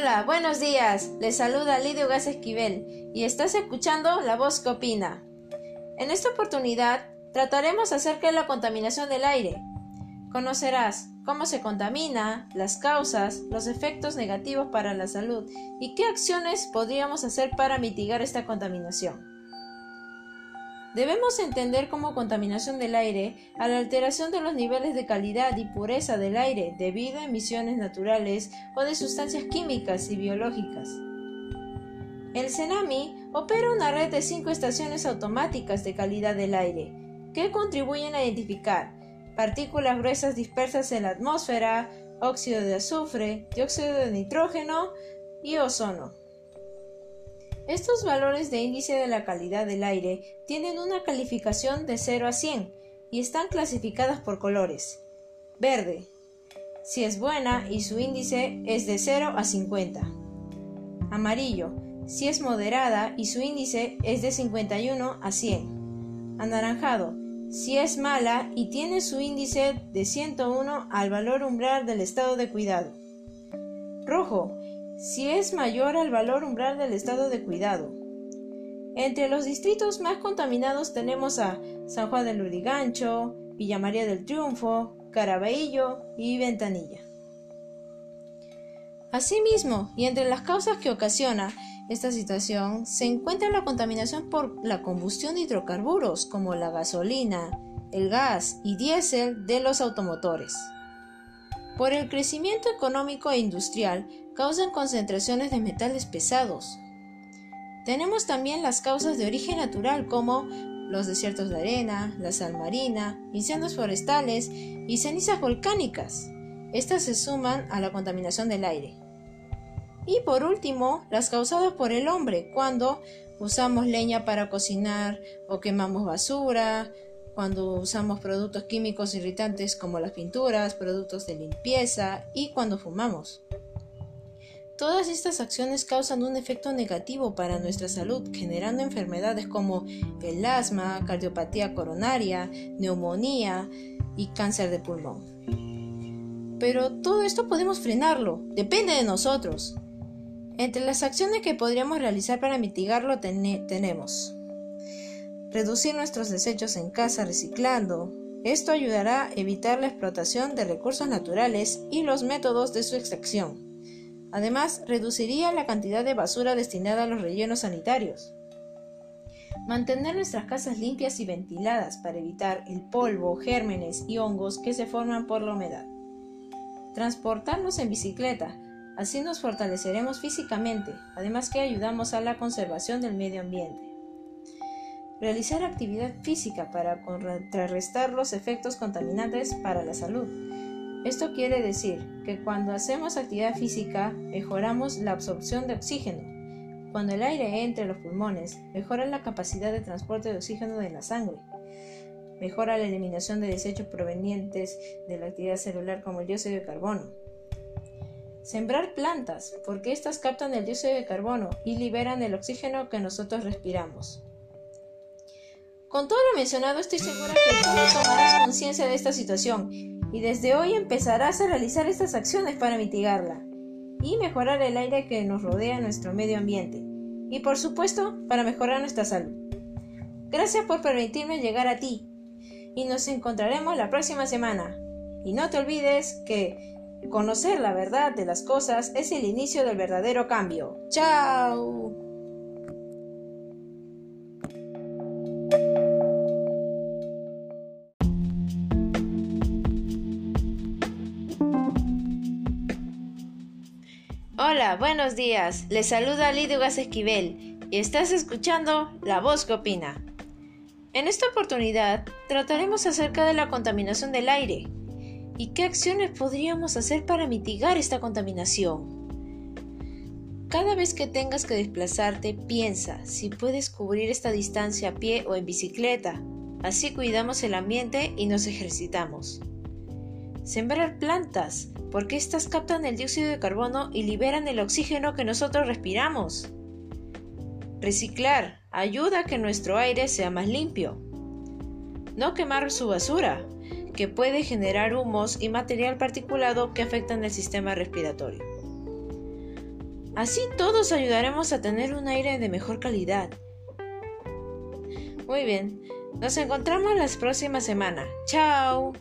Hola, buenos días. Les saluda Lidio Gas Esquivel y estás escuchando La Voz que Opina. En esta oportunidad trataremos acerca de la contaminación del aire. Conocerás cómo se contamina, las causas, los efectos negativos para la salud y qué acciones podríamos hacer para mitigar esta contaminación. Debemos entender como contaminación del aire a la alteración de los niveles de calidad y pureza del aire debido a emisiones naturales o de sustancias químicas y biológicas. El CENAMI opera una red de cinco estaciones automáticas de calidad del aire que contribuyen a identificar partículas gruesas dispersas en la atmósfera, óxido de azufre, dióxido de nitrógeno y ozono. Estos valores de índice de la calidad del aire tienen una calificación de 0 a 100 y están clasificadas por colores. Verde, si es buena y su índice es de 0 a 50. Amarillo, si es moderada y su índice es de 51 a 100. Anaranjado, si es mala y tiene su índice de 101 al valor umbral del estado de cuidado. Rojo, si es mayor al valor umbral del estado de cuidado. Entre los distritos más contaminados tenemos a San Juan del Lurigancho, Villa María del Triunfo, Caraballo y Ventanilla. Asimismo, y entre las causas que ocasiona esta situación, se encuentra la contaminación por la combustión de hidrocarburos como la gasolina, el gas y diésel de los automotores. Por el crecimiento económico e industrial causan concentraciones de metales pesados. Tenemos también las causas de origen natural como los desiertos de arena, la sal marina, incendios forestales y cenizas volcánicas. Estas se suman a la contaminación del aire. Y por último, las causadas por el hombre, cuando usamos leña para cocinar o quemamos basura, cuando usamos productos químicos irritantes como las pinturas, productos de limpieza y cuando fumamos. Todas estas acciones causan un efecto negativo para nuestra salud, generando enfermedades como el asma, cardiopatía coronaria, neumonía y cáncer de pulmón. Pero todo esto podemos frenarlo, depende de nosotros. Entre las acciones que podríamos realizar para mitigarlo tenemos Reducir nuestros desechos en casa reciclando. Esto ayudará a evitar la explotación de recursos naturales y los métodos de su extracción. Además, reduciría la cantidad de basura destinada a los rellenos sanitarios. Mantener nuestras casas limpias y ventiladas para evitar el polvo, gérmenes y hongos que se forman por la humedad. Transportarnos en bicicleta, así nos fortaleceremos físicamente, además que ayudamos a la conservación del medio ambiente. Realizar actividad física para contrarrestar los efectos contaminantes para la salud. Esto quiere decir que cuando hacemos actividad física mejoramos la absorción de oxígeno. Cuando el aire entra en los pulmones, mejora la capacidad de transporte de oxígeno en la sangre. Mejora la eliminación de desechos provenientes de la actividad celular como el dióxido de carbono. Sembrar plantas, porque éstas captan el dióxido de carbono y liberan el oxígeno que nosotros respiramos. Con todo lo mencionado, estoy segura que tú tomarás conciencia de esta situación y desde hoy empezarás a realizar estas acciones para mitigarla y mejorar el aire que nos rodea nuestro medio ambiente y por supuesto para mejorar nuestra salud. Gracias por permitirme llegar a ti y nos encontraremos la próxima semana. Y no te olvides que conocer la verdad de las cosas es el inicio del verdadero cambio. ¡Chao! Hola, buenos días. Les saluda Lidio Gas Esquivel y estás escuchando La Voz que Opina. En esta oportunidad trataremos acerca de la contaminación del aire y qué acciones podríamos hacer para mitigar esta contaminación. Cada vez que tengas que desplazarte, piensa si puedes cubrir esta distancia a pie o en bicicleta. Así cuidamos el ambiente y nos ejercitamos. Sembrar plantas porque éstas captan el dióxido de carbono y liberan el oxígeno que nosotros respiramos. Reciclar ayuda a que nuestro aire sea más limpio. No quemar su basura, que puede generar humos y material particulado que afectan el sistema respiratorio. Así todos ayudaremos a tener un aire de mejor calidad. Muy bien, nos encontramos la próxima semana. Chao.